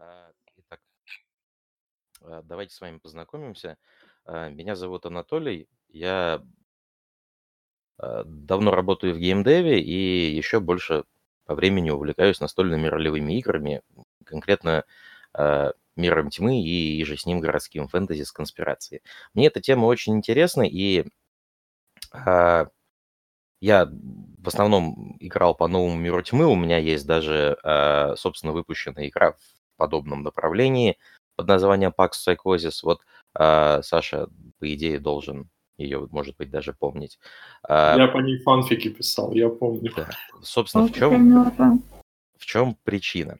А, Итак, а, давайте с вами познакомимся. А, Меня зовут Анатолий. Я давно работаю в геймдеве и еще больше по времени увлекаюсь настольными ролевыми играми, конкретно миром тьмы и же с ним городским фэнтези с конспирацией. Мне эта тема очень интересна, и я в основном играл по новому миру тьмы. У меня есть даже, собственно, выпущенная игра подобном направлении под названием Pax Psychosis. Вот а, Саша, по идее, должен ее, может быть, даже помнить. А, Я по ней фанфики писал, я помню. да. Собственно, в чем, в чем причина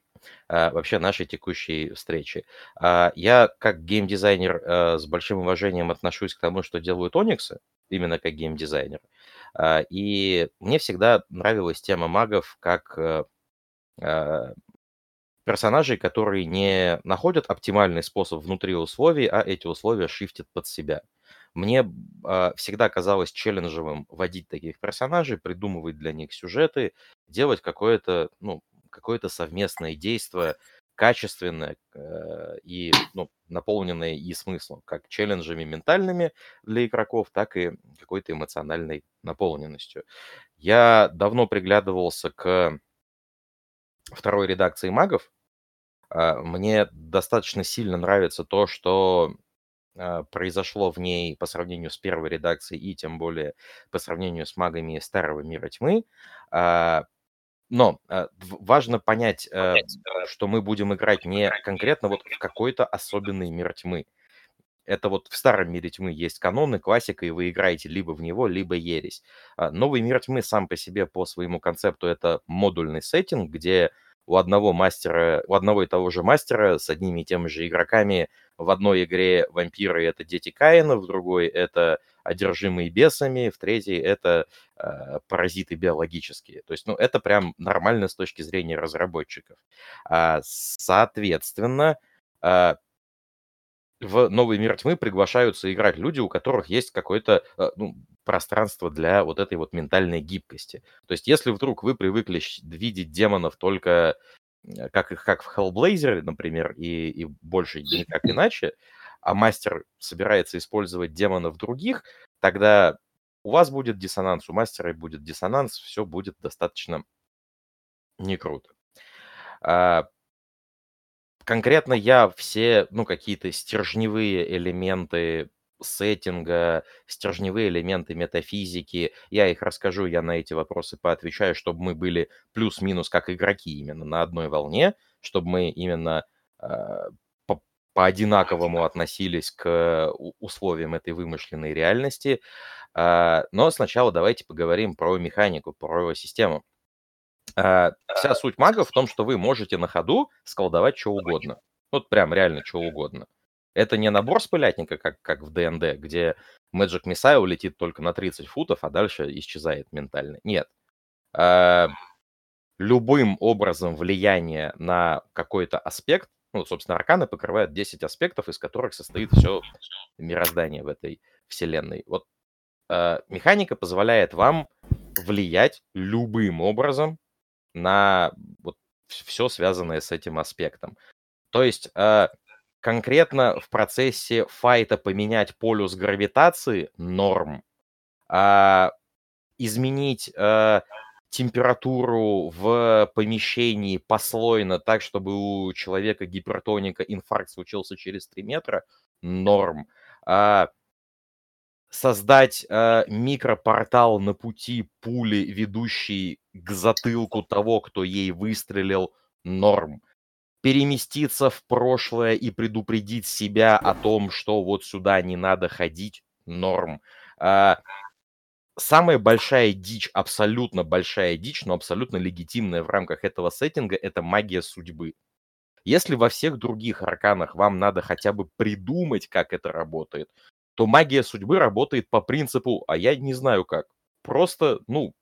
а, вообще нашей текущей встречи? Я как геймдизайнер с большим уважением отношусь к тому, что делают Ониксы, именно как геймдизайнер. И мне всегда нравилась тема магов как э, персонажей, которые не находят оптимальный способ внутри условий, а эти условия шифтят под себя. Мне а, всегда казалось челленджевым водить таких персонажей, придумывать для них сюжеты, делать какое-то, ну, какое-то совместное действие, качественное э, и ну, наполненное и смыслом, как челленджами ментальными для игроков, так и какой-то эмоциональной наполненностью. Я давно приглядывался к второй редакции магов, Мне достаточно сильно нравится то, что а, произошло в ней по сравнению с первой редакцией и тем более по сравнению с магами старого мира тьмы. А, Но а, важно понять, э, что мы будем играть не конкретно вот в какой-то особенный мир тьмы. Это вот в старом мире тьмы есть каноны, классика, и вы играете либо в него, либо ересь. А, Новый мир тьмы сам по себе по своему концепту это модульный сеттинг, где у одного мастера, у одного и того же мастера с одними и теми же игроками в одной игре вампиры это дети Каина, в другой это одержимые бесами, в третьей это э, паразиты биологические. То есть, ну, это прям нормально с точки зрения разработчиков. А, соответственно, а, в новый мир тьмы приглашаются играть люди, у которых есть какое-то э, ну, пространство для вот этой вот ментальной гибкости. То есть, если вдруг вы привыкли видеть демонов только э, как, их- как в Hellblazer, например, и, и больше никак иначе, а мастер собирается использовать демонов других, тогда у вас будет диссонанс, у мастера будет диссонанс, все будет достаточно не круто. Конкретно я все, ну, какие-то стержневые элементы сеттинга, стержневые элементы метафизики, я их расскажу, я на эти вопросы поотвечаю, чтобы мы были плюс-минус как игроки именно на одной волне, чтобы мы именно а, по- по-одинаковому относились к условиям этой вымышленной реальности. А, Но сначала давайте поговорим про механику, про систему. А, Вся суть магов в том, что вы можете на ходу сколдовать что угодно. Вот прям реально что угодно. Это не набор с пылятника, как, как в ДНД, где Magic Missile летит только на 30 футов, а дальше исчезает ментально. Нет. А, Любым образом влияние на какой-то аспект, ну, собственно, арканы покрывают 10 аспектов, из которых состоит все мироздание в этой вселенной. Вот а, механика позволяет вам влиять любым образом на вот все связанное с этим аспектом. То есть э, конкретно в процессе файта поменять полюс гравитации норм, а изменить э, температуру в помещении послойно так, чтобы у человека гипертоника инфаркт случился через 3 метра норм. А, создать э, микропортал на пути пули, ведущий к затылку того, кто ей выстрелил, норм. Переместиться в прошлое и предупредить себя о том, что вот сюда не надо ходить, норм. А, самая большая дичь, абсолютно большая дичь, но абсолютно легитимная в рамках этого сеттинга, это магия судьбы. Если во всех других арканах вам надо хотя бы придумать, как это работает, то магия судьбы работает по принципу, а я не знаю как. Просто, ну,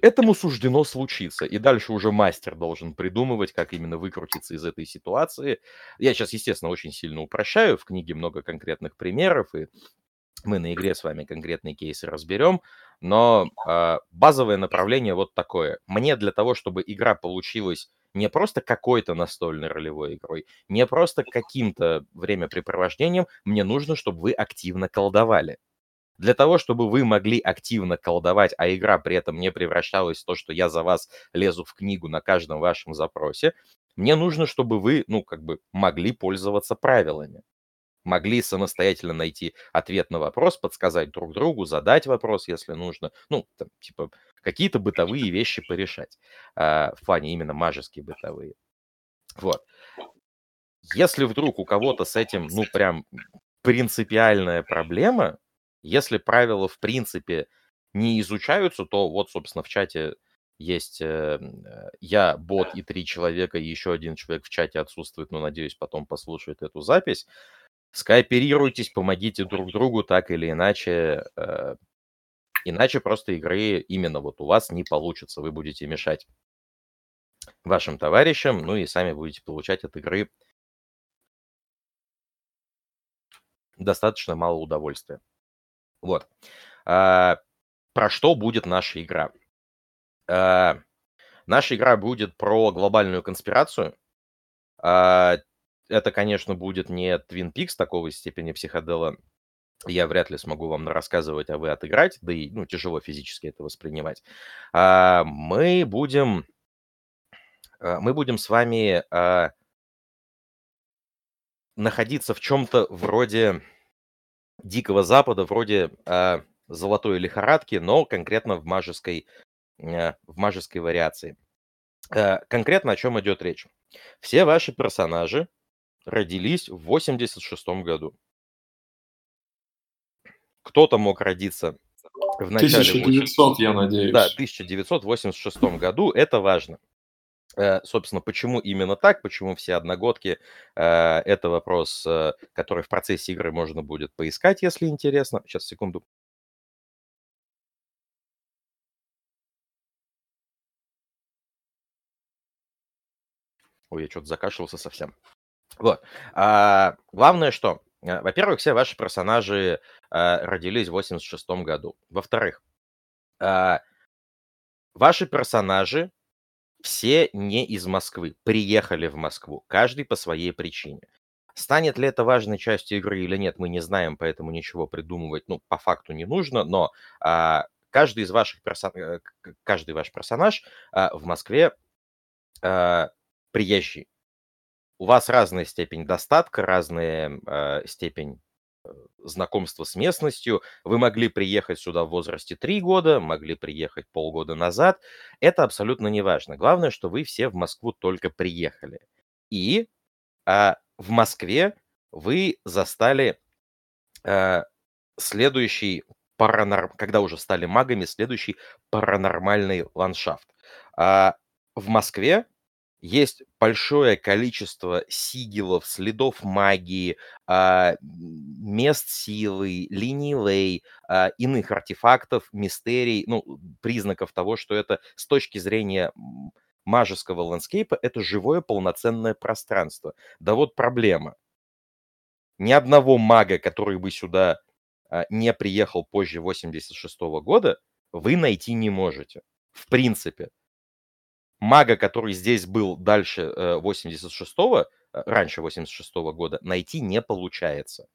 этому суждено случиться. И дальше уже мастер должен придумывать, как именно выкрутиться из этой ситуации. Я сейчас, естественно, очень сильно упрощаю. В книге много конкретных примеров, и мы на игре с вами конкретные кейсы разберем. Но э, базовое направление вот такое. Мне для того, чтобы игра получилась не просто какой-то настольной ролевой игрой, не просто каким-то времяпрепровождением, мне нужно, чтобы вы активно колдовали. Для того, чтобы вы могли активно колдовать, а игра при этом не превращалась в то, что я за вас лезу в книгу на каждом вашем запросе, мне нужно, чтобы вы, ну, как бы могли пользоваться правилами. Могли самостоятельно найти ответ на вопрос, подсказать друг другу, задать вопрос, если нужно. Ну, там, типа, какие-то бытовые вещи порешать. А, в плане именно мажеские бытовые. Вот. Если вдруг у кого-то с этим, ну, прям принципиальная проблема, если правила в принципе не изучаются, то вот, собственно, в чате есть э, э, я, бот и три человека, и еще один человек в чате отсутствует, но, надеюсь, потом послушает эту запись. Скооперируйтесь, помогите друг другу так или иначе. Э, иначе просто игры именно вот у вас не получится. Вы будете мешать вашим товарищам, ну и сами будете получать от игры достаточно мало удовольствия. Вот. А, про что будет наша игра? А, наша игра будет про глобальную конспирацию. А, это, конечно, будет не Twin Peaks такого степени психодела. Я вряд ли смогу вам рассказывать, а вы отыграть, да и ну, тяжело физически это воспринимать. А, мы будем, а, мы будем с вами а, находиться в чем-то вроде Дикого Запада, вроде э, Золотой лихорадки, но конкретно в мажеской, э, в мажеской вариации. Э, конкретно о чем идет речь? Все ваши персонажи родились в 86 году. Кто-то мог родиться в начале... 1900, 80... я надеюсь. Да, 1986 году. Это важно. Э, собственно, почему именно так, почему все одногодки, э, это вопрос, э, который в процессе игры можно будет поискать, если интересно. Сейчас, секунду. Ой, я что-то закашлялся совсем. Вот. А, главное, что, во-первых, все ваши персонажи родились в 86 году. Во-вторых, а, ваши персонажи все не из Москвы, приехали в Москву, каждый по своей причине. Станет ли это важной частью игры или нет, мы не знаем, поэтому ничего придумывать, ну, по факту не нужно, но а, каждый из ваших персон... Э, каждый ваш персонаж а, в Москве а, приезжий. У вас разная степень достатка, разная а, степень Э, знакомство с местностью. Вы могли приехать сюда в возрасте 3 года, могли приехать полгода назад. Это абсолютно не важно. Главное, что вы все в Москву только приехали. И а, в Москве вы застали а, следующий паранорм... когда уже стали магами, следующий паранормальный ландшафт. А, в Москве есть большое количество сигилов, следов магии, а, мест силы, линий лей, а, иных артефактов, мистерий, ну, признаков того, что это с точки зрения мажеского ландскейпа это живое полноценное пространство. Да вот проблема. Ни одного мага, который бы сюда а, не приехал позже 86 -го года, вы найти не можете. В принципе мага, который здесь был дальше 86-го, э, э, раньше 86-го года, найти не получается.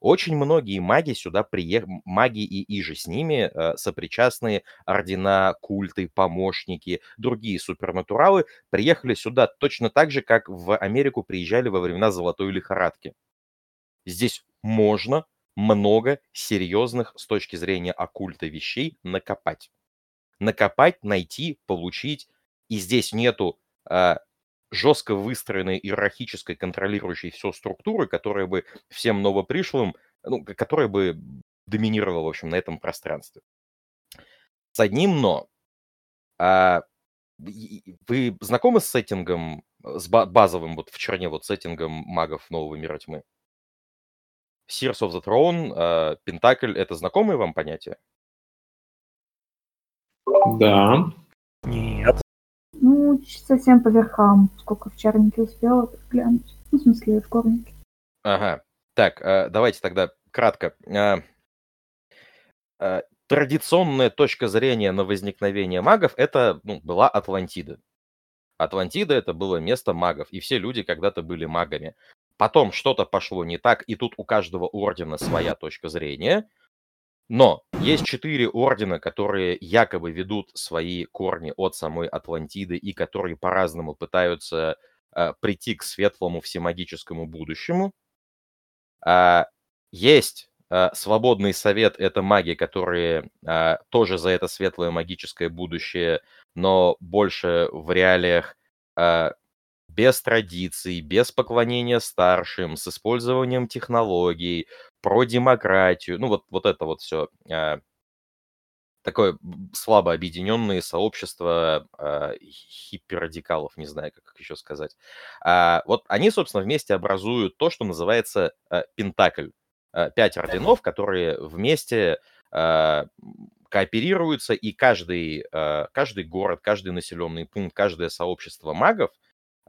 Очень многие маги сюда приехали, маги и иже с ними э, сопричастные ордена, культы, помощники, другие супернатуралы приехали сюда точно так же, как в Америку приезжали во времена Золотой лихорадки. Здесь можно много серьезных с точки зрения оккульта вещей накопать. Накопать, найти, получить и здесь нету а, жестко выстроенной иерархической, контролирующей все структуры, которая бы всем новопришлым, ну, которая бы доминировала, в общем, на этом пространстве. С одним но. А, вы знакомы с сеттингом, с базовым, вот в черне, вот сеттингом магов Нового Мира Тьмы? Sears of the Throne, Пентакль — это знакомые вам понятия? Да. Нет. Совсем по верхам, сколько в чарнике успела глянуть. Ну, в смысле, в горнике. Ага. Так, а, давайте тогда кратко. А, а, традиционная точка зрения на возникновение магов это ну, была Атлантида. Атлантида это было место магов, и все люди когда-то были магами. Потом что-то пошло не так, и тут у каждого ордена своя точка зрения. Но есть четыре ордена, которые якобы ведут свои корни от самой Атлантиды и которые по-разному пытаются э, прийти к светлому всемагическому будущему. А, есть э, свободный совет, это маги, которые э, тоже за это светлое магическое будущее, но больше в реалиях э, без традиций, без поклонения старшим, с использованием технологий, про демократию, ну вот, вот это вот все э, такое слабо объединенные сообщества э, хиперрадикалов, не знаю, как еще сказать. А, вот они, собственно, вместе образуют то, что называется э, Пентакль. Э, пять орденов, которые вместе э, кооперируются, и каждый, э, каждый город, каждый населенный пункт, каждое сообщество магов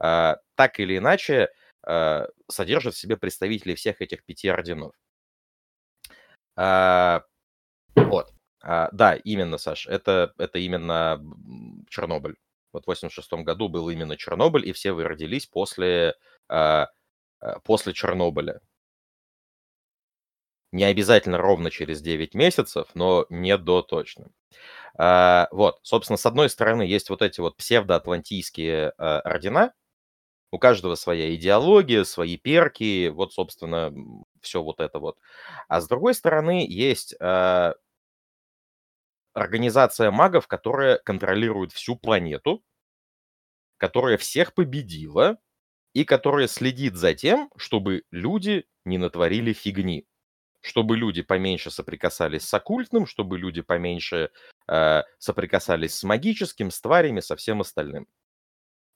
э, так или иначе э, содержит в себе представителей всех этих пяти орденов. А, вот. А, да, именно, Саш, это, это именно Чернобыль. Вот в 86 году был именно Чернобыль, и все вы родились после, а, а, после Чернобыля. Не обязательно ровно через 9 месяцев, но не до точно. А, вот, собственно, с одной стороны, есть вот эти вот псевдоатлантийские а, ордена, у каждого своя идеология, свои перки, вот, собственно, все вот это вот. А с другой стороны, есть э, организация магов, которая контролирует всю планету, которая всех победила и которая следит за тем, чтобы люди не натворили фигни. Чтобы люди поменьше соприкасались с оккультным, чтобы люди поменьше э, соприкасались с магическим, с тварями, со всем остальным.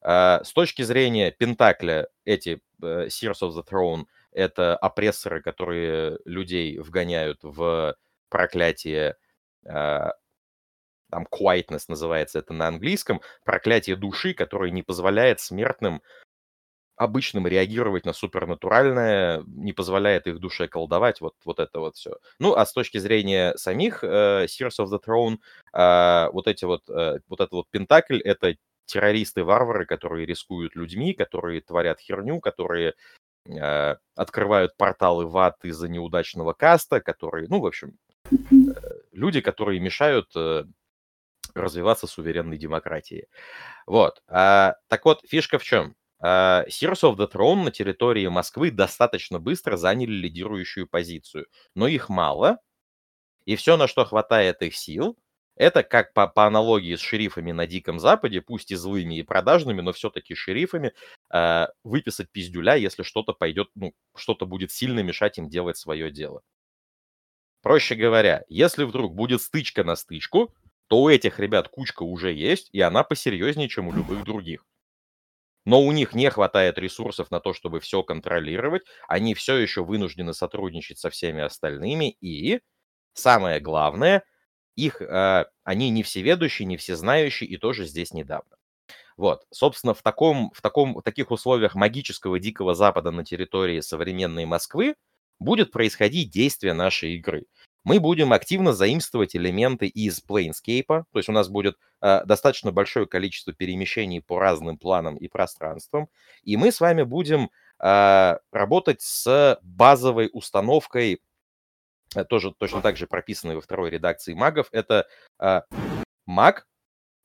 Э, с точки зрения Пентакля, эти э, Sears of the Throne – это опрессоры, которые людей вгоняют в проклятие, а, там quietness называется это на английском, проклятие души, которое не позволяет смертным обычным реагировать на супернатуральное, не позволяет их душе колдовать, вот, вот это вот все. Ну, а с точки зрения самих э, Sears of the Throne, э, вот эти вот, э, вот этот вот Пентакль, это террористы-варвары, которые рискуют людьми, которые творят херню, которые э, открывают порталы в ад из-за неудачного каста, которые, ну, в общем, э, люди, которые мешают э, развиваться суверенной демократии. Вот. А, так вот, фишка в чем? Uh, Sears of the Throne на территории Москвы достаточно быстро заняли лидирующую позицию, но их мало, и все, на что хватает их сил, это как по, по аналогии с шерифами на Диком Западе, пусть и злыми, и продажными, но все-таки шерифами, э, выписать пиздюля, если что-то пойдет, ну, что-то будет сильно мешать им делать свое дело. Проще говоря, если вдруг будет стычка на стычку, то у этих ребят кучка уже есть, и она посерьезнее, чем у любых других. Но у них не хватает ресурсов на то, чтобы все контролировать, они все еще вынуждены сотрудничать со всеми остальными, и, самое главное – их, э, они не всеведущие, не всезнающие и тоже здесь недавно. Вот, собственно, в, таком, в, таком, в таких условиях магического Дикого Запада на территории современной Москвы будет происходить действие нашей игры. Мы будем активно заимствовать элементы из Planescape, то есть у нас будет э, достаточно большое количество перемещений по разным планам и пространствам, и мы с вами будем э, работать с базовой установкой тоже точно так же прописанный во второй редакции магов, это э, маг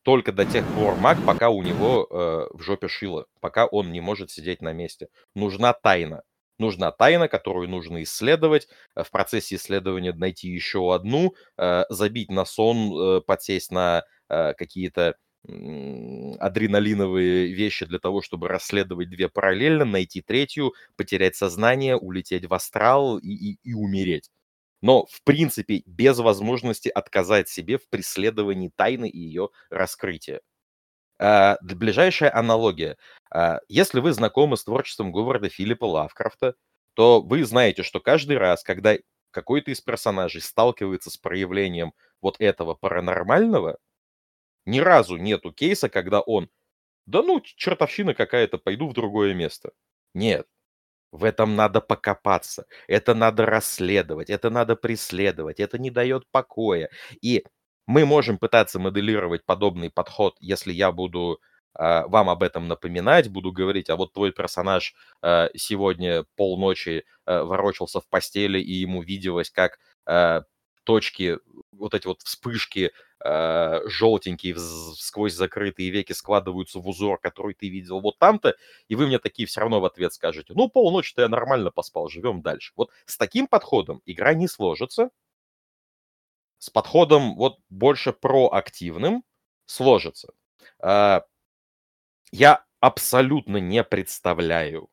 только до тех пор маг, пока у него э, в жопе шило, пока он не может сидеть на месте. Нужна тайна. Нужна тайна, которую нужно исследовать, э, в процессе исследования найти еще одну, э, забить на сон, э, подсесть на э, какие-то адреналиновые вещи для того, чтобы расследовать две параллельно, найти третью, потерять сознание, улететь в астрал и, и, и умереть но, в принципе, без возможности отказать себе в преследовании тайны и ее раскрытия. А, ближайшая аналогия. А, если вы знакомы с творчеством Говарда Филиппа Лавкрафта, то вы знаете, что каждый раз, когда какой-то из персонажей сталкивается с проявлением вот этого паранормального, ни разу нету кейса, когда он, да ну, чертовщина какая-то, пойду в другое место. Нет. В этом надо покопаться, это надо расследовать, это надо преследовать, это не дает покоя. И мы можем пытаться моделировать подобный подход, если я буду а, вам об этом напоминать, буду говорить, а вот твой персонаж а, сегодня полночи а, ворочался в постели, и ему виделось, как а, точки, вот эти вот вспышки э, желтенькие сквозь закрытые веки складываются в узор, который ты видел вот там-то, и вы мне такие все равно в ответ скажете, ну, полночи-то я нормально поспал, живем дальше. Вот с таким подходом игра не сложится, с подходом вот больше проактивным сложится. Э, я абсолютно не представляю,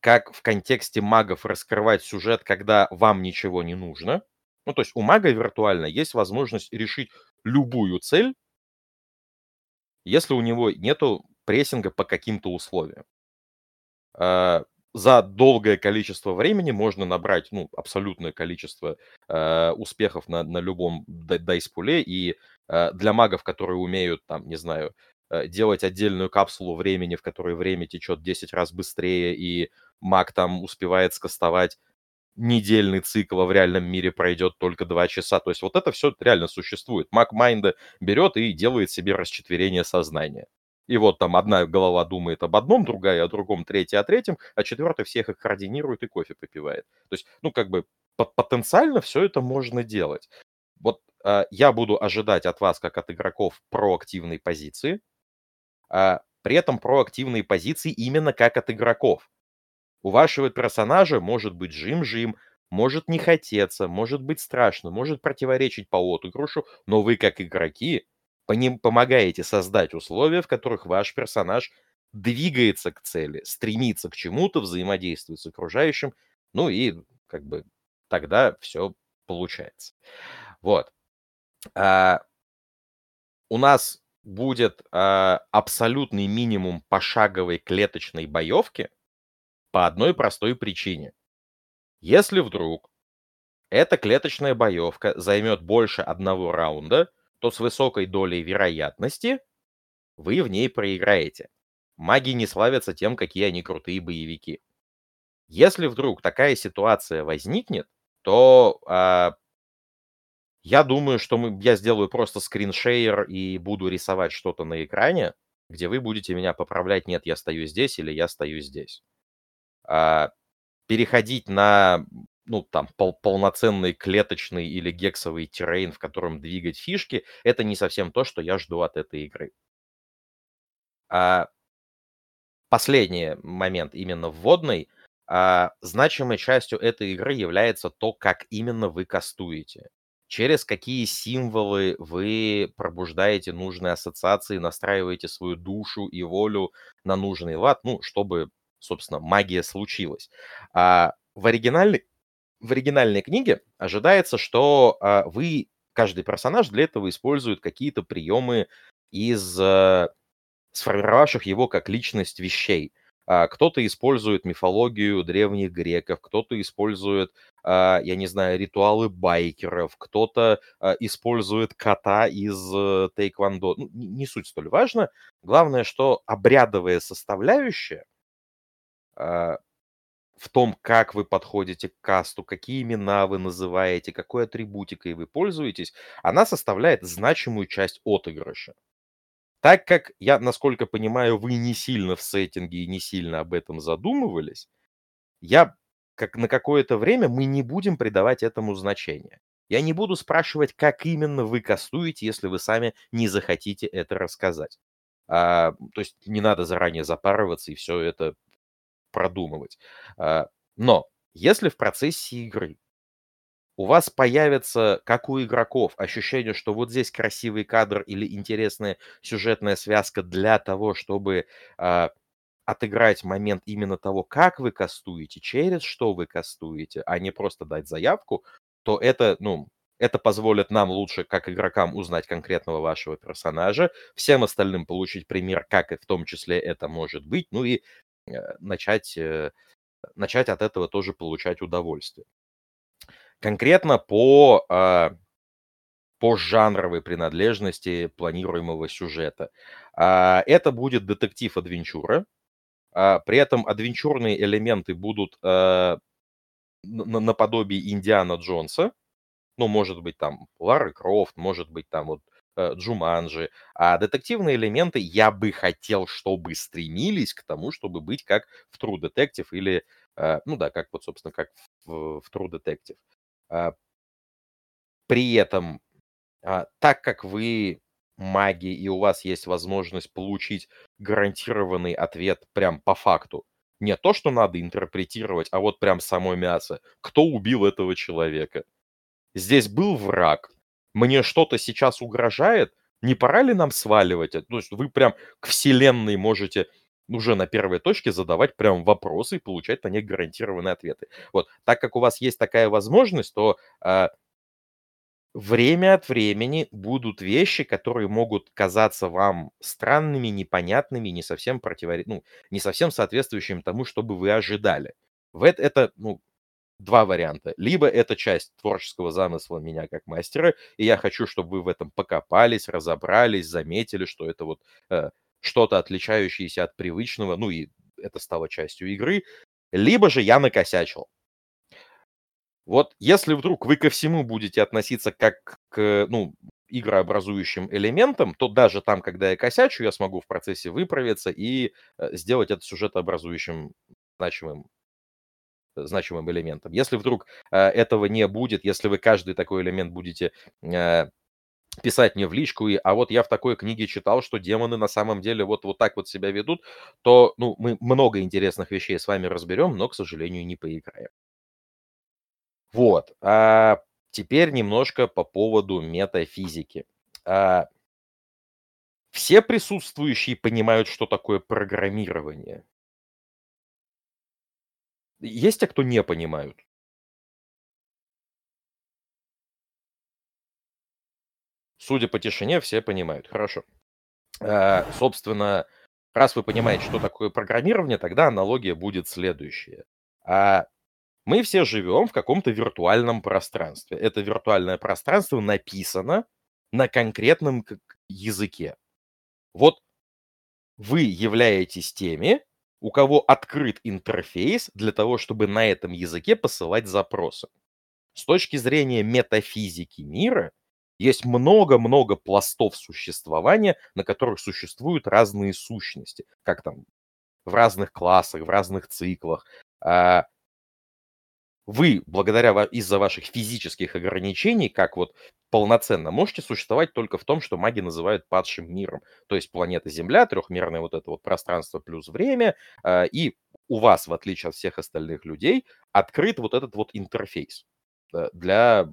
как в контексте магов раскрывать сюжет, когда вам ничего не нужно. Ну, то есть у мага виртуально есть возможность решить любую цель, если у него нету прессинга по каким-то условиям. А, за долгое количество времени можно набрать ну, абсолютное количество э, успехов на, на любом дайспуле. И э, для магов, которые умеют, там, не знаю, э, делать отдельную капсулу времени, в которой время течет 10 раз быстрее, и маг там успевает скастовать недельный цикл, а в реальном мире пройдет только 2 часа. То есть вот это все реально существует. Маг Майнда берет и делает себе расчетверение сознания. И вот там одна голова думает об одном, другая о другом, третья о третьем, а четвертая всех их координирует и кофе попивает. То есть, ну, как бы потенциально все это можно делать. Вот э, я буду ожидать от вас, как от игроков, проактивной позиции. Э, при этом проактивные позиции именно как от игроков. У вашего персонажа может быть жим-жим, может не хотеться, может быть страшно, может противоречить по отыгрышу, но вы, как игроки, по ним помогаете создать условия, в которых ваш персонаж двигается к цели, стремится к чему-то, взаимодействует с окружающим, ну и как бы тогда все получается. Вот. А, у нас будет а, абсолютный минимум пошаговой клеточной боевки – по одной простой причине. Если вдруг эта клеточная боевка займет больше одного раунда, то с высокой долей вероятности вы в ней проиграете. Маги не славятся тем, какие они крутые боевики. Если вдруг такая ситуация возникнет, то э, я думаю, что мы, я сделаю просто скриншейер и буду рисовать что-то на экране, где вы будете меня поправлять, нет, я стою здесь или я стою здесь. А, переходить на ну, там, пол полноценный клеточный или гексовый террейн, в котором двигать фишки, это не совсем то, что я жду от этой игры. А, последний момент именно вводный. А, значимой частью этой игры является то, как именно вы кастуете. Через какие символы вы пробуждаете нужные ассоциации, настраиваете свою душу и волю на нужный лад, ну, чтобы собственно, магия случилась. А в оригинальной, в оригинальной книге ожидается, что а, вы, каждый персонаж для этого использует какие-то приемы из а, сформировавших его как личность вещей. А, кто-то использует мифологию древних греков, кто-то использует, а, я не знаю, ритуалы байкеров, кто-то а, использует кота из а, тейквондо. Ну, не, не суть столь важно. Главное, что обрядовая составляющая в том, как вы подходите к касту, какие имена вы называете, какой атрибутикой вы пользуетесь, она составляет значимую часть отыгрыша. Так как я, насколько понимаю, вы не сильно в сеттинге и не сильно об этом задумывались, я как на какое-то время мы не будем придавать этому значения. Я не буду спрашивать, как именно вы кастуете, если вы сами не захотите это рассказать. А, то есть не надо заранее запарываться и все это продумывать. А, но если в процессе игры у вас появится, как у игроков, ощущение, что вот здесь красивый кадр или интересная сюжетная связка для того, чтобы э, отыграть момент именно того, как вы кастуете, через что вы кастуете, а не просто дать заявку, то это, ну, это позволит нам лучше, как игрокам, узнать конкретного вашего персонажа, всем остальным получить пример, как и в том числе это может быть, ну и Э, начать, э, начать от этого тоже получать удовольствие. Конкретно по, а, по жанровой принадлежности планируемого сюжета. А, это будет детектив-адвенчура. А, при этом адвенчурные элементы будут наподобие Индиана Джонса. Ну, может быть, там Лары Крофт, может быть, там вот э, Джуманджи. А детективные элементы я бы хотел, чтобы стремились к тому, чтобы быть как в True Detective или, э, ну да, как вот, собственно, как в True Detective. А, при этом, а, так как вы маги и у вас есть возможность получить гарантированный ответ прям по факту, не то, что надо интерпретировать, а вот прям само мясо. Кто убил этого человека? Здесь был враг. Мне что-то сейчас угрожает? Не пора ли нам сваливать? То есть вы прям к вселенной можете уже на первой точке задавать прям вопросы и получать на них гарантированные ответы. Вот, так как у вас есть такая возможность, то э, время от времени будут вещи, которые могут казаться вам странными, непонятными, не совсем противоречить, ну, не совсем соответствующим тому, что бы вы ожидали. В это, это, ну, два варианта. Либо это часть творческого замысла меня как мастера, и я хочу, чтобы вы в этом покопались, разобрались, заметили, что это вот э, что-то отличающееся от привычного, ну и это стало частью игры. Либо же я накосячил. Вот если вдруг вы ко всему будете относиться как к, ну, игрообразующим элементам, то даже там, когда я косячу, я смогу в процессе выправиться и э, сделать это сюжетообразующим значимым значимым элементом. Если вдруг э, этого не будет, если вы каждый такой элемент будете э, писать мне в личку, и, а вот я в такой книге читал, что демоны на самом деле вот, вот так вот себя ведут, то ну, мы много интересных вещей с вами разберем, но, к сожалению, не поиграем. Вот. А теперь немножко по поводу метафизики. А, все присутствующие понимают, что такое программирование. Есть те, кто не понимают? Судя по тишине, все понимают. Хорошо. А, собственно, раз вы понимаете, что такое программирование, тогда аналогия будет следующая. А мы все живем в каком-то виртуальном пространстве. Это виртуальное пространство написано на конкретном языке. Вот вы являетесь теми, у кого открыт интерфейс для того, чтобы на этом языке посылать запросы. С точки зрения метафизики мира, есть много-много пластов существования, на которых существуют разные сущности, как там в разных классах, в разных циклах. Вы, благодаря из-за ваших физических ограничений, как вот полноценно, можете существовать только в том, что маги называют падшим миром. То есть планета Земля, трехмерное вот это вот пространство плюс время, а, и у вас, в отличие от всех остальных людей, открыт вот этот вот интерфейс э, для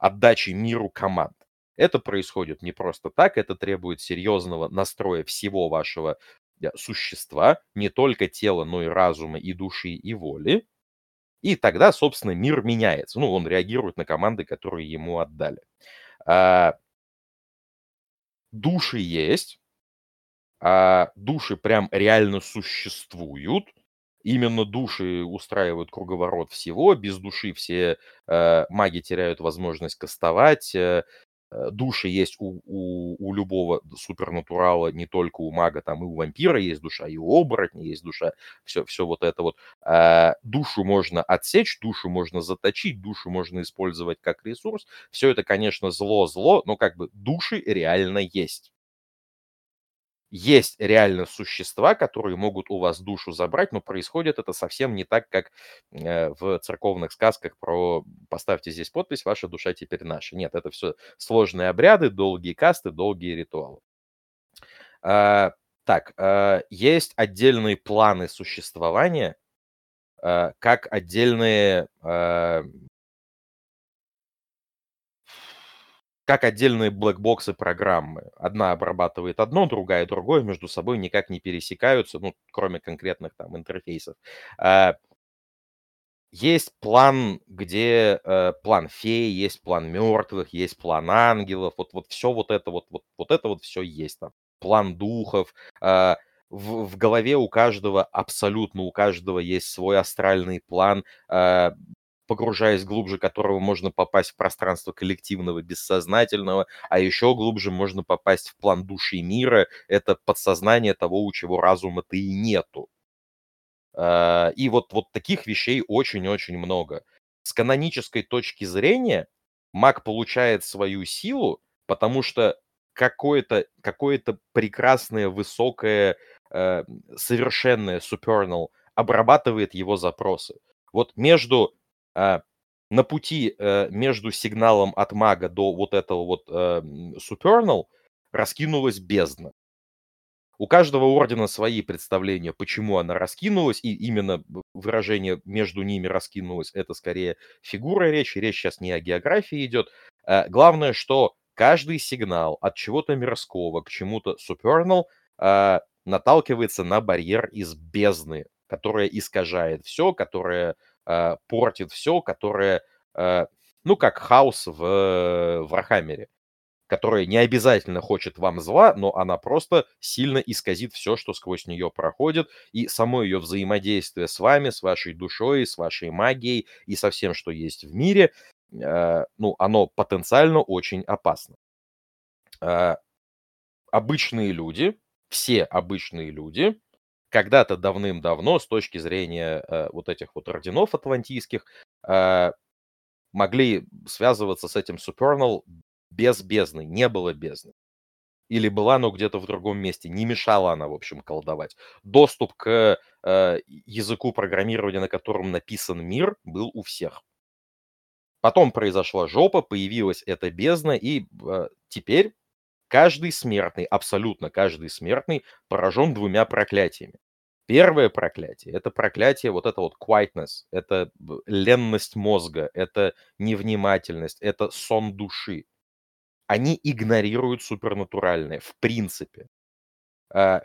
отдачи миру команд. Это происходит не просто так, это требует серьезного настроя всего вашего э, существа, не только тела, но и разума, и души, и воли. И тогда, собственно, мир меняется. Ну, он реагирует на команды, которые ему отдали. А, души есть. А, души прям реально существуют. Именно души устраивают круговорот всего. Без души все э, маги теряют возможность кастовать. Э, души есть у, у, у любого супернатурала, не только у мага, там и у вампира есть душа, и у оборотня есть душа, все, все вот это вот. А, душу можно отсечь, душу можно заточить, душу можно использовать как ресурс. Все это, конечно, зло-зло, но как бы души реально есть есть реально существа, которые могут у вас душу забрать, но происходит это совсем не так, как э, в церковных сказках про «поставьте здесь подпись, ваша душа теперь наша». Нет, это все сложные обряды, долгие касты, долгие ритуалы. А, так, а, есть отдельные планы существования, а, как отдельные а, как отдельные блэкбоксы программы. Одна обрабатывает одно, другая другое, между собой никак не пересекаются, ну, кроме конкретных там интерфейсов. А, есть план, где э, план феи, есть план мертвых, есть план ангелов, вот, вот все вот это вот, вот, вот это вот все есть там. План духов. Э, в, в голове у каждого, абсолютно у каждого есть свой астральный план. Э, погружаясь глубже которого можно попасть в пространство коллективного бессознательного, а еще глубже можно попасть в план души мира, это подсознание того, у чего разума-то и нету. А, и вот, вот таких вещей очень-очень много. С канонической точки зрения маг получает свою силу, потому что какое-то какое прекрасное, высокое, э, совершенное Supernal обрабатывает его запросы. Вот между э, на пути э, между сигналом от мага до вот этого вот э, Supernal раскинулась бездна. У каждого ордена свои представления, почему она раскинулась, и именно выражение между ними раскинулось, это скорее фигура речи, речь сейчас не о географии идет. Э, главное, что каждый сигнал от чего-то мирского к чему-то supernal э, наталкивается на барьер из бездны, которая искажает все, которая э, портит все, которая, э, ну, как хаос в э, Warhammer е которая не обязательно хочет вам зла, но она просто сильно исказит все, что сквозь нее проходит, и само ее взаимодействие с вами, с вашей душой, с вашей магией и со всем, что есть в мире, э, ну, оно потенциально очень опасно. Обычные люди, все обычные люди, когда-то давным-давно, с точки зрения э, вот этих вот орденов атлантийских, э, могли связываться с этим Supernal без бездны, не было бездны. Или была, но где-то в другом месте. Не мешала она, в общем, колдовать. Доступ к э, языку программирования, на котором написан мир, был у всех. Потом произошла жопа, появилась эта бездна, и э, теперь каждый смертный, абсолютно каждый смертный поражен двумя проклятиями. Первое проклятие – это проклятие, вот это вот quietness, это ленность мозга, это невнимательность, это сон души они игнорируют супернатуральное, в принципе. А,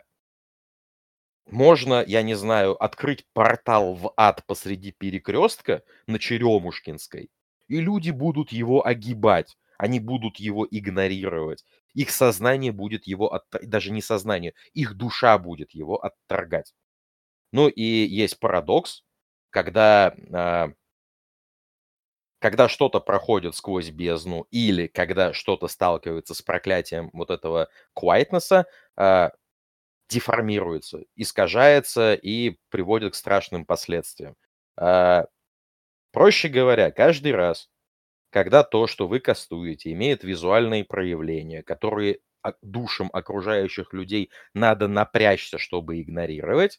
можно, я не знаю, открыть портал в ад посреди перекрестка на Черемушкинской, и люди будут его огибать, они будут его игнорировать. Их сознание будет его, от... даже не сознание, их душа будет его отторгать. Ну и есть парадокс, когда а, когда что-то проходит сквозь бездну или когда что-то сталкивается с проклятием вот этого quietness, э, деформируется, искажается и приводит к страшным последствиям. Э, проще говоря, каждый раз, когда то, что вы кастуете, имеет визуальные проявления, которые душам окружающих людей надо напрячься, чтобы игнорировать,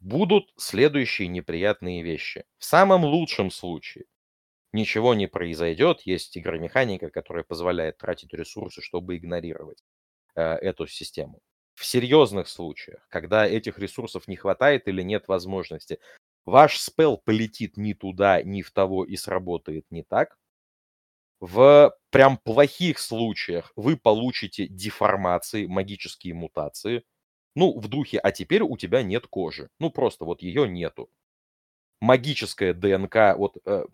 будут следующие неприятные вещи. В самом лучшем случае ничего не произойдет. Есть игромеханика, которая позволяет тратить ресурсы, чтобы игнорировать э, эту систему. В серьезных случаях, когда этих ресурсов не хватает или нет возможности, ваш спел полетит не туда, не в того и сработает не так. В прям плохих случаях вы получите деформации, магические мутации. Ну, в духе, а теперь у тебя нет кожи. Ну, просто вот ее нету магическая ДНК, вот э,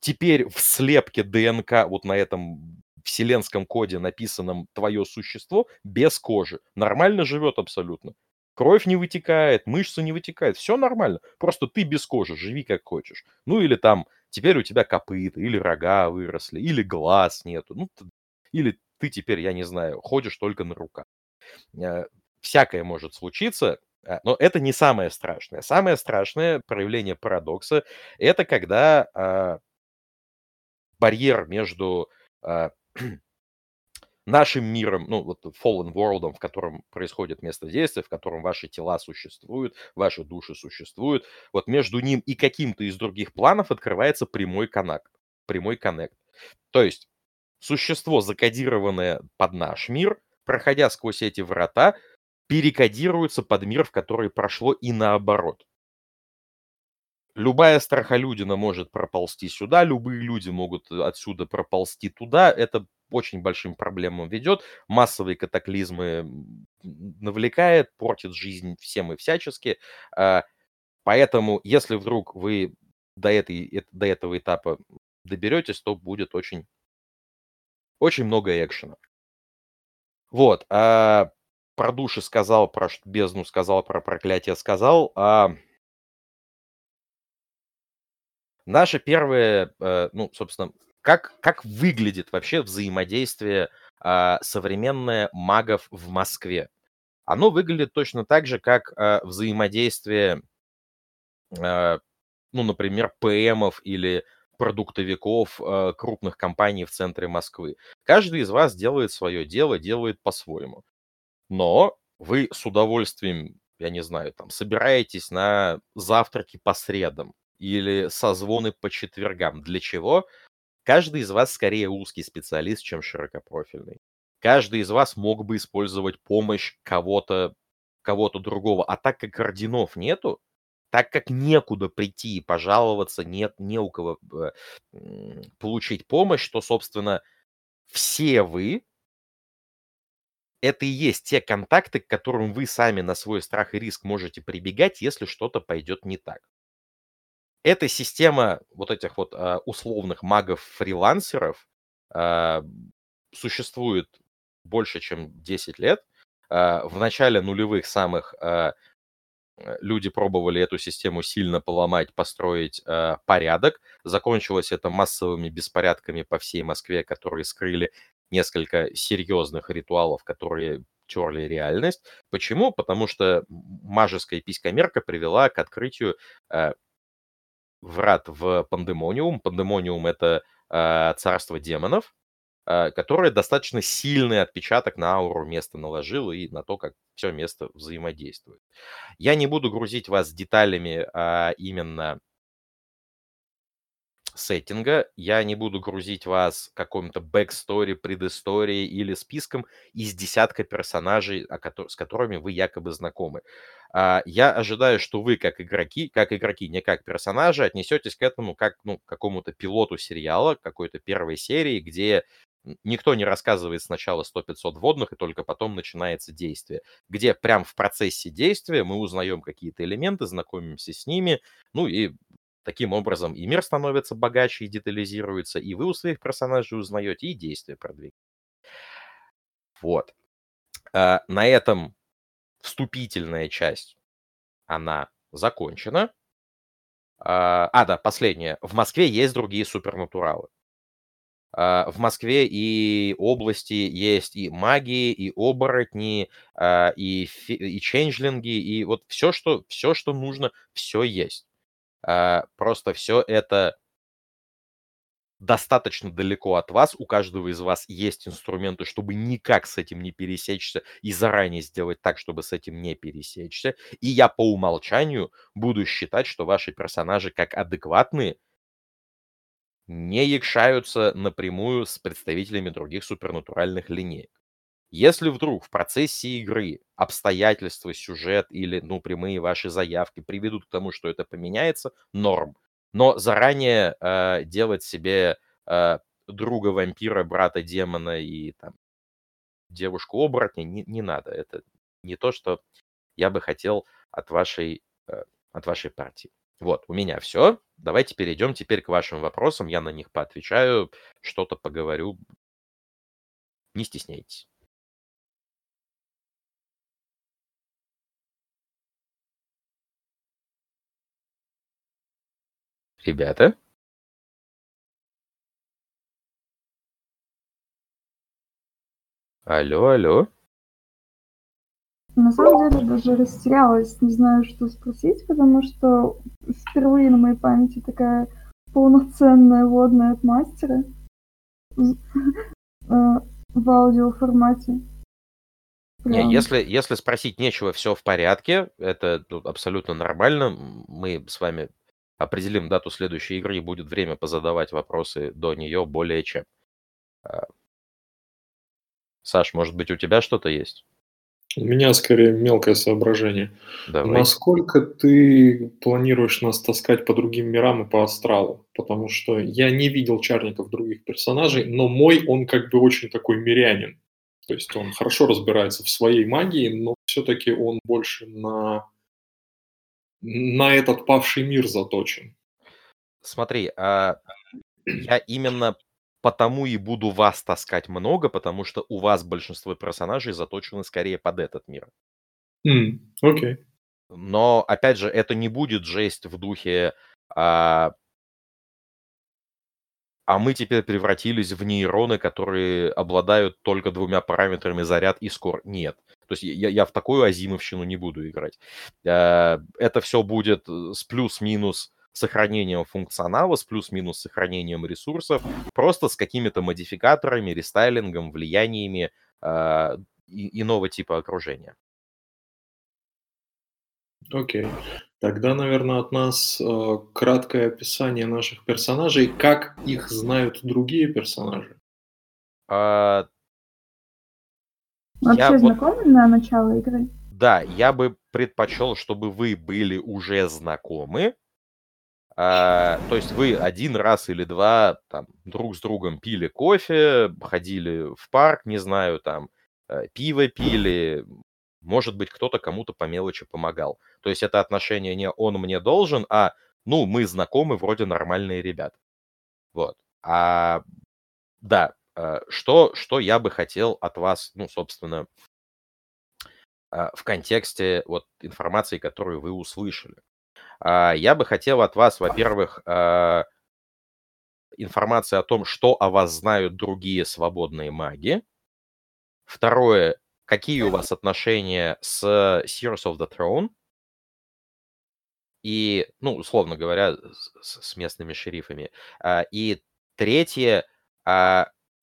теперь в слепке ДНК вот на этом вселенском коде написанном твое существо без кожи. Нормально живет абсолютно. Кровь не вытекает, мышцы не вытекают, все нормально. Просто ты без кожи, живи как хочешь. Ну или там, теперь у тебя копыта, или рога выросли, или глаз нету. Ну, или ты теперь, я не знаю, ходишь только на руках. Э, всякое может случиться, э, но это не самое страшное. Самое страшное проявление парадокса – это когда а, барьер между э, нашим миром, ну, вот Fallen World, в котором происходит место действия, в котором ваши тела существуют, ваши души существуют, вот между ним и каким-то из других планов открывается прямой коннект. Прямой коннект. То есть существо, закодированное под наш мир, проходя сквозь эти врата, перекодируется под мир, в который прошло и наоборот любая страхолюдина может проползти сюда, любые люди могут отсюда проползти туда. Это очень большим проблемам ведет, массовые катаклизмы навлекает, портит жизнь всем и всячески. А, поэтому, если вдруг вы до, этой, до этого этапа доберетесь, то будет очень, очень много экшена. Вот. А про души сказал, про бездну сказал, про проклятие сказал. А Наше первое, э, ну, собственно, как, как выглядит вообще взаимодействие э, современное магов в Москве? Оно выглядит точно так же, как э, взаимодействие, э, ну, например, ПМов или продуктовиков, э, крупных компаний в центре Москвы. Каждый из вас делает свое дело, делает по-своему. Но вы с удовольствием, я не знаю, там, собираетесь на завтраки по средам или созвоны по четвергам. Для чего? Каждый из вас скорее узкий специалист, чем широкопрофильный. Каждый из вас мог бы использовать помощь кого-то кого-то другого. А так как орденов нету, так как некуда прийти и пожаловаться, нет не у кого э, получить помощь, то, собственно, все вы это и есть те контакты, к которым вы сами на свой страх и риск можете прибегать, если что-то пойдет не так. Эта система вот этих вот э, условных магов-фрилансеров э, существует больше, чем 10 лет. Э, в начале нулевых самых э, люди пробовали эту систему сильно поломать, построить порядок. Закончилось это массовыми беспорядками по всей Москве, которые скрыли несколько серьезных ритуалов, которые терли реальность. Почему? Потому что мажеская писькомерка привела к открытию врат в Пандемониум. Пандемониум — это э, царство демонов, э, которое достаточно сильный отпечаток на ауру места наложило и на то, как все место взаимодействует. Я не буду грузить вас деталями а, именно сеттинга. Я не буду грузить вас каком-то backstory, предысторией или списком из десятка персонажей, с которыми вы якобы знакомы. А, я ожидаю, что вы, как игроки, как игроки, не как персонажи, отнесетесь к этому как ну, к какому-то пилоту сериала, какой-то первой серии, где никто не рассказывает сначала 100-500 вводных, и только потом начинается действие, где прям в процессе действия мы узнаем какие-то элементы, знакомимся с ними, ну и Таким образом, и мир становится богаче и детализируется, и вы у своих персонажей узнаете, и действия продвигаете. Вот. А, на этом вступительная часть, она закончена. А, а, да, последнее. В Москве есть другие супернатуралы. А, в Москве и области есть и магии, и оборотни, а, и, и ченджлинги, и вот все, что, все, что нужно, все есть. Просто все это достаточно далеко от вас, у каждого из вас есть инструменты, чтобы никак с этим не пересечься и заранее сделать так, чтобы с этим не пересечься. И я по умолчанию буду считать, что ваши персонажи как адекватные не якшаются напрямую с представителями других супернатуральных линеек. Если вдруг в процессе игры обстоятельства, сюжет или, ну, прямые ваши заявки приведут к тому, что это поменяется, норм. Но заранее э, делать себе э, друга вампира, брата демона и там девушку оборотня не, не надо. Это не то, что я бы хотел от вашей, э, от вашей партии. Вот, у меня все. Давайте перейдем теперь к вашим вопросам. Я на них поотвечаю, что-то поговорю. Не стесняйтесь. Ребята? Алло, алло. На самом деле даже растерялась, не знаю, что спросить, потому что впервые на моей памяти такая полноценная водная от мастера э, в аудиоформате. Не, если, если спросить нечего, все в порядке, это ну, абсолютно нормально. Мы с вами определим дату следующей игры, и будет время позадавать вопросы до нее более чем. А, Саш, может быть, у тебя что-то есть? У меня скорее мелкое соображение. Давай. Насколько ты планируешь нас таскать по другим мирам и по астралу? Потому что я не видел чарников других персонажей, но мой, он как бы очень такой мирянин. То есть он хорошо разбирается в своей магии, но все-таки он больше на на этот павший мир заточен. Смотри, а я именно потому и буду вас таскать много, потому что у вас большинство персонажей заточены скорее под этот мир. Окей. Okay. Но, опять же, это не будет жесть в духе а, а мы теперь превратились в нейроны, которые обладают только двумя параметрами заряд и скор. Нет. То есть я, я в такую азимовщину не буду играть. Э, это все будет с плюс-минус сохранением функционала, с плюс-минус сохранением ресурсов, просто с какими-то модификаторами, рестайлингом, влияниями э, иного типа окружения. Окей. Тогда, наверное, от нас э, краткое описание наших персонажей. Как их знают другие персонажи? А, Вообще я вот- знакомы на начало игры? Да, я бы предпочел, чтобы вы были уже знакомы. А, то есть вы один раз или два там друг с другом пили кофе, ходили в парк, не знаю, там э, пиво пили, может быть, кто-то кому-то по мелочи помогал. То есть это отношение не он мне должен, а ну, мы знакомы, вроде нормальные ребята. Вот. А да, что, что я бы хотел от вас, ну, собственно, а, в контексте вот информации, которую вы услышали. А, Я бы хотел от вас, во-первых, а, информации о том, что о вас знают другие свободные маги. Второе, какие у вас отношения с Sears of the Throne. И, ну, условно говоря, с, с местными шерифами. И третье,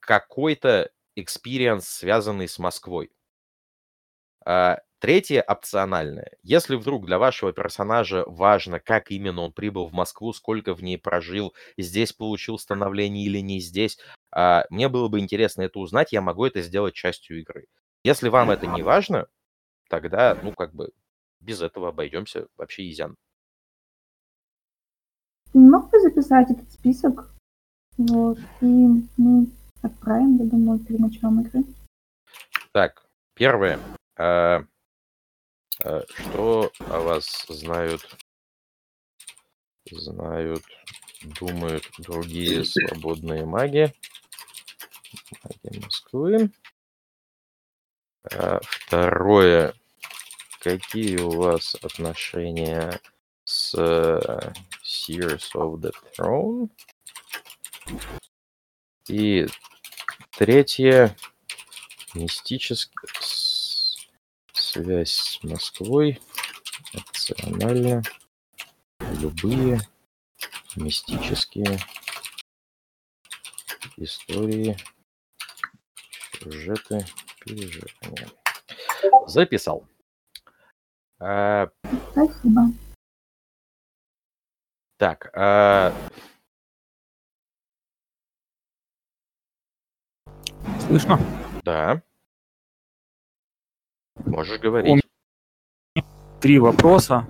какой-то experience, связанный с Москвой. А, Третье опциональное. Если вдруг для вашего персонажа важно, как именно он прибыл в Москву, сколько в ней прожил, здесь получил становление или не здесь, а, мне было бы интересно это узнать, я могу это сделать частью игры. Если вам это не важно, тогда, ну, как бы, без этого обойдемся вообще изян. Не мог бы записать этот список? Вот. И мы отправим, я думаю, перед началом игры. Так, первое. А, а, Что о вас знают, знают, думают другие свободные маги? Маги Москвы. А, Второе. Какие у вас отношения с Sears of the Throne? И третье. Мистический связь с Москвой. Опционально. Любые мистические истории, сюжеты, переживания. Записал. А, Спасибо. так, а, Слышно? да. Можешь говорить. Три вопроса.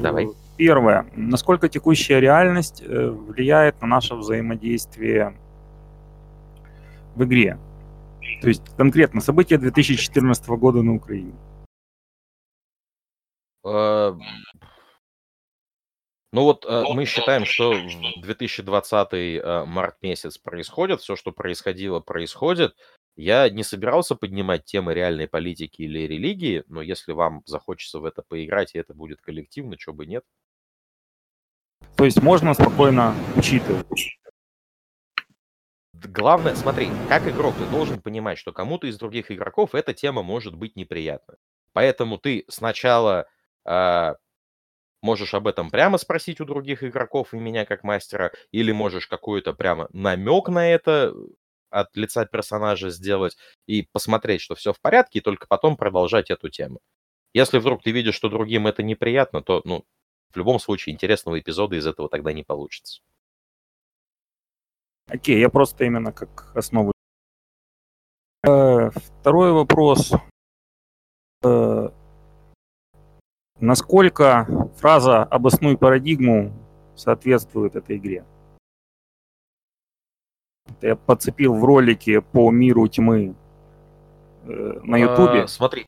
Давай. Первое. Насколько текущая реальность э, влияет на наше взаимодействие в игре? То есть конкретно события 2014 года на Украине. Э, Ну вот э, мы считаем, что в 2020 э, март месяц происходит, все, что происходило, происходит. Я не собирался поднимать темы реальной политики или религии, но если вам захочется в это поиграть, и это будет коллективно, чего бы нет. То есть можно спокойно учитывать. Главное, смотри, как игрок ты должен понимать, что кому-то из других игроков эта тема может быть неприятна. Поэтому ты сначала а, можешь об этом прямо спросить у других игроков и меня как мастера, или можешь какой-то прямо намек на это от лица персонажа сделать и посмотреть, что все в порядке, и только потом продолжать эту тему. Если вдруг ты видишь, что другим это неприятно, то, ну, в любом случае интересного эпизода из этого тогда не получится. Окей, я просто именно как основу. Э, Второй вопрос. Насколько фраза «обоснуй парадигму» соответствует этой игре? Я подцепил в ролике по миру тьмы э, на Ютубе. А, Смотри,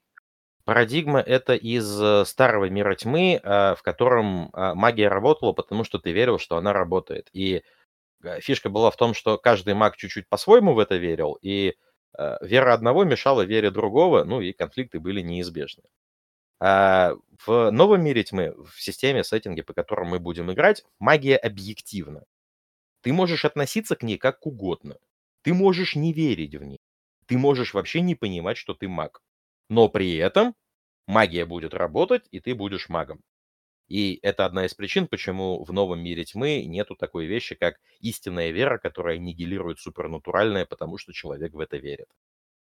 парадигма это из э, старого мира тьмы, а, в котором а, магия работала, потому что ты верил, что она работает. И э, фишка была в том, что каждый маг чуть-чуть по-своему в это верил, и вера одного мешала вере другого, ну и конфликты были неизбежны. А в новом мире тьмы, в системе, сеттинге, по которому мы будем играть, магия объективна. Ты можешь относиться к ней как угодно. Ты можешь не верить в ней. Ты можешь вообще не понимать, что ты маг. Но при этом магия будет работать, и ты будешь магом. И это одна из причин, почему в новом мире тьмы нету такой вещи, как истинная вера, которая нигилирует супернатуральное, потому что человек в это верит.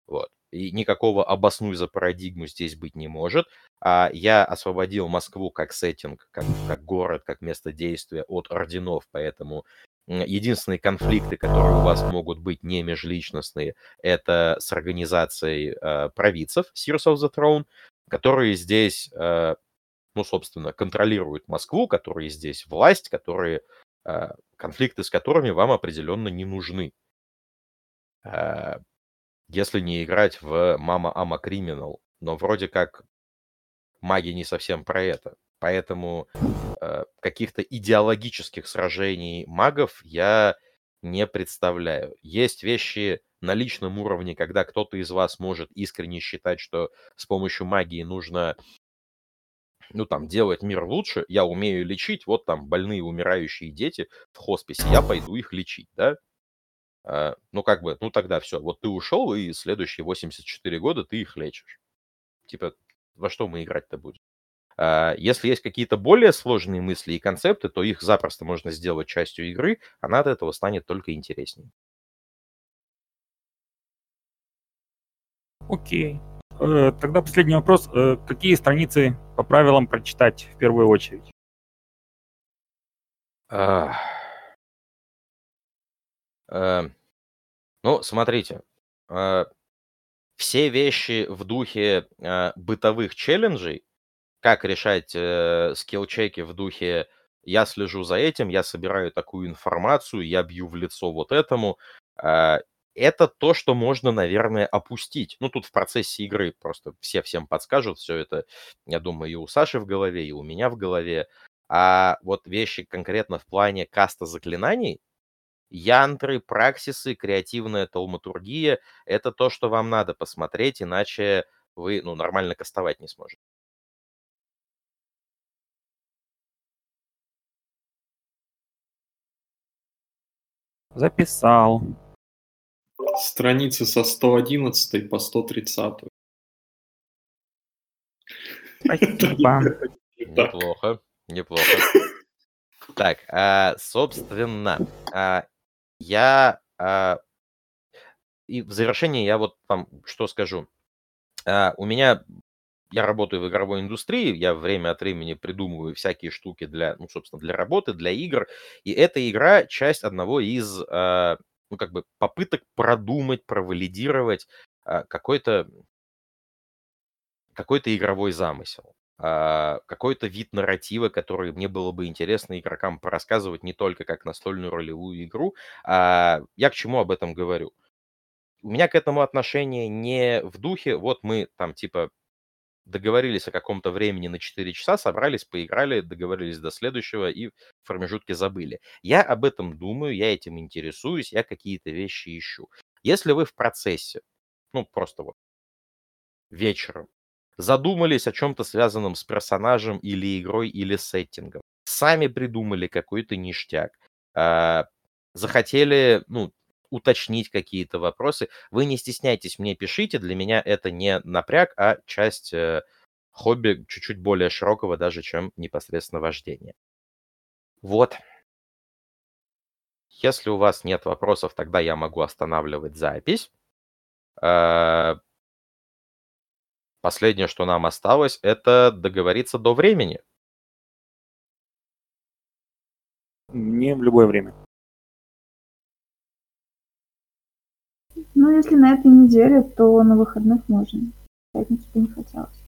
Вот. И никакого обоснуй за парадигму здесь быть не может. А я освободил Москву как сеттинг, как, как город, как место действия от орденов, поэтому единственные конфликты, которые у вас могут быть не межличностные, это с организацией э, провидцев Sears of the Throne, которые здесь, э, ну, собственно, контролируют Москву, которые здесь власть, которые, э, конфликты с которыми вам определенно не нужны. Э, если не играть в Мама Ама Криминал. Но вроде как маги не совсем про это. Поэтому э, каких-то идеологических сражений магов я не представляю. Есть вещи на личном уровне, когда кто-то из вас может искренне считать, что с помощью магии нужно ну, там, делать мир лучше, я умею лечить, вот там больные умирающие дети в хосписе, я пойду их лечить, да? А, ну, как бы, ну, тогда все. Вот ты ушел, и следующие 84 года ты их лечишь. Типа, во что мы играть-то будем? А, если есть какие-то более сложные мысли и концепты, то их запросто можно сделать частью игры, она от этого станет только интереснее. Окей. Э, тогда последний вопрос. Э, какие страницы по правилам прочитать в первую очередь? Uh, ну, смотрите, э, все вещи в духе э, бытовых челленджей, как решать э, скилл-чеки в духе «я слежу за этим, я собираю такую информацию, я бью в лицо вот этому», это то, что можно, наверное, опустить. Ну, тут в процессе игры просто все всем подскажут, все это, я думаю, и у Саши в голове, и у меня в голове. А вот вещи конкретно в плане каста заклинаний, Янтры, праксисы, креативная толматургия – это то, что вам надо посмотреть, иначе вы ну, нормально кастовать не сможете. Записал. Страницы со 111 по 130. Спасибо. Неплохо, неплохо. Так, а, собственно, а, я а, и в завершение я вот вам что скажу. А, у меня я работаю в игровой индустрии, я время от времени придумываю всякие штуки для, ну, собственно, для работы, для игр. И эта игра часть одного из, а, ну, как бы попыток продумать, провалидировать а, какой-то какой-то игровой замысел. А, какой-то вид нарратива, который мне было бы интересно игрокам порассказывать не только как настольную ролевую игру. А я к чему об этом говорю? У меня к этому отношение не в духе, вот мы там типа договорились о каком-то времени на 4 часа, собрались, поиграли, договорились до следующего и в промежутке забыли. Я об этом думаю, я этим интересуюсь, я какие-то вещи ищу. Если вы в процессе, ну просто вот вечером, задумались о чем-то связанном с персонажем или игрой, или сеттингом. Сами придумали какой-то ништяк. А, захотели, ну, уточнить какие-то вопросы. Вы не стесняйтесь, мне пишите. Для меня это не напряг, а часть э, хобби чуть-чуть более широкого даже, чем непосредственно вождение. Вот. Если у вас нет вопросов, тогда я могу останавливать запись. Последнее, что нам осталось, это договориться до времени. Не в любое время. Ну, если на этой неделе, то на выходных можно. В пятницу бы не хотелось.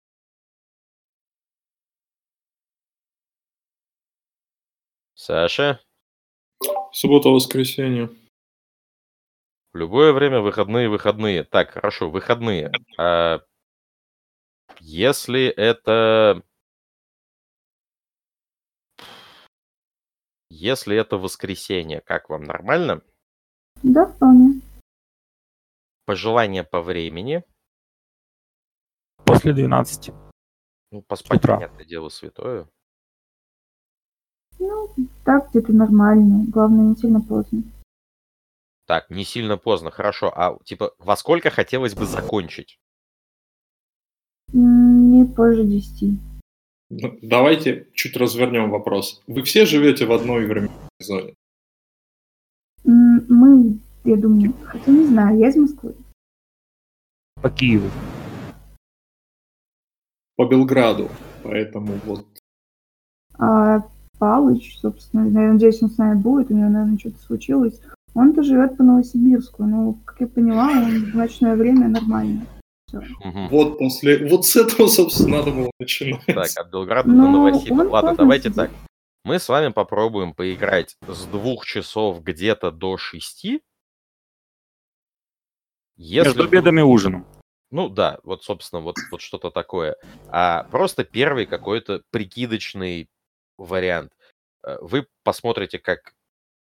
Саша? Суббота-воскресенье. В любое время выходные, выходные. Так, хорошо, выходные. А если это... Если это воскресенье, как вам, нормально? Да, вполне. Пожелания по времени? После 12. Ну, поспать, Утра. понятное дело, святое. Ну, так где-то нормально. Главное, не сильно поздно. Так, не сильно поздно, хорошо. А типа, во сколько хотелось бы закончить? Не позже десяти. Давайте чуть развернем вопрос. Вы все живете в одной временной зоне? Мы, я думаю, хотя не знаю, я из Москвы. По Киеву. По Белграду. Поэтому вот. А Палыч, собственно, я надеюсь, он с нами будет, у него, наверное, что-то случилось. Он-то живет по Новосибирску, но, как я поняла, он в ночное время нормально. Угу. Вот после, вот с этого, собственно, надо было начинать. Так, от Белграда до Новосибирска. Ладно, давайте так. Мы с вами попробуем поиграть с двух часов где-то до шести. Если Между обедом и ужином. Ну да, вот, собственно, вот, вот что-то такое. А просто первый какой-то прикидочный вариант. Э, вы посмотрите, как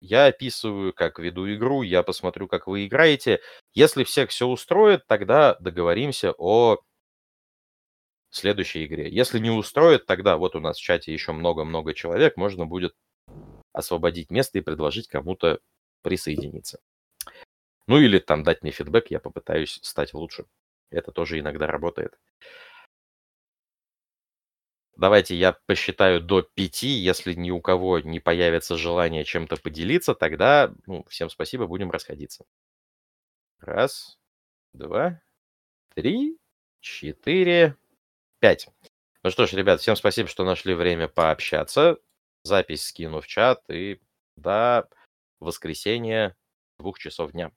я описываю, как веду игру, я посмотрю, как вы играете. Если всех все устроит, тогда договоримся о следующей игре. Если не устроит, тогда вот у нас в чате еще много-много человек, можно будет освободить место и предложить кому-то присоединиться. Ну или там дать мне фидбэк, я попытаюсь стать лучше. Это тоже иногда работает. Давайте я посчитаю до пяти. Если ни у кого не появится желание чем-то поделиться, тогда ну, всем спасибо, будем расходиться. Раз, два, три, четыре, пять. Ну что ж, ребят, всем спасибо, что нашли время пообщаться. Запись скину в чат и до воскресенья двух часов дня.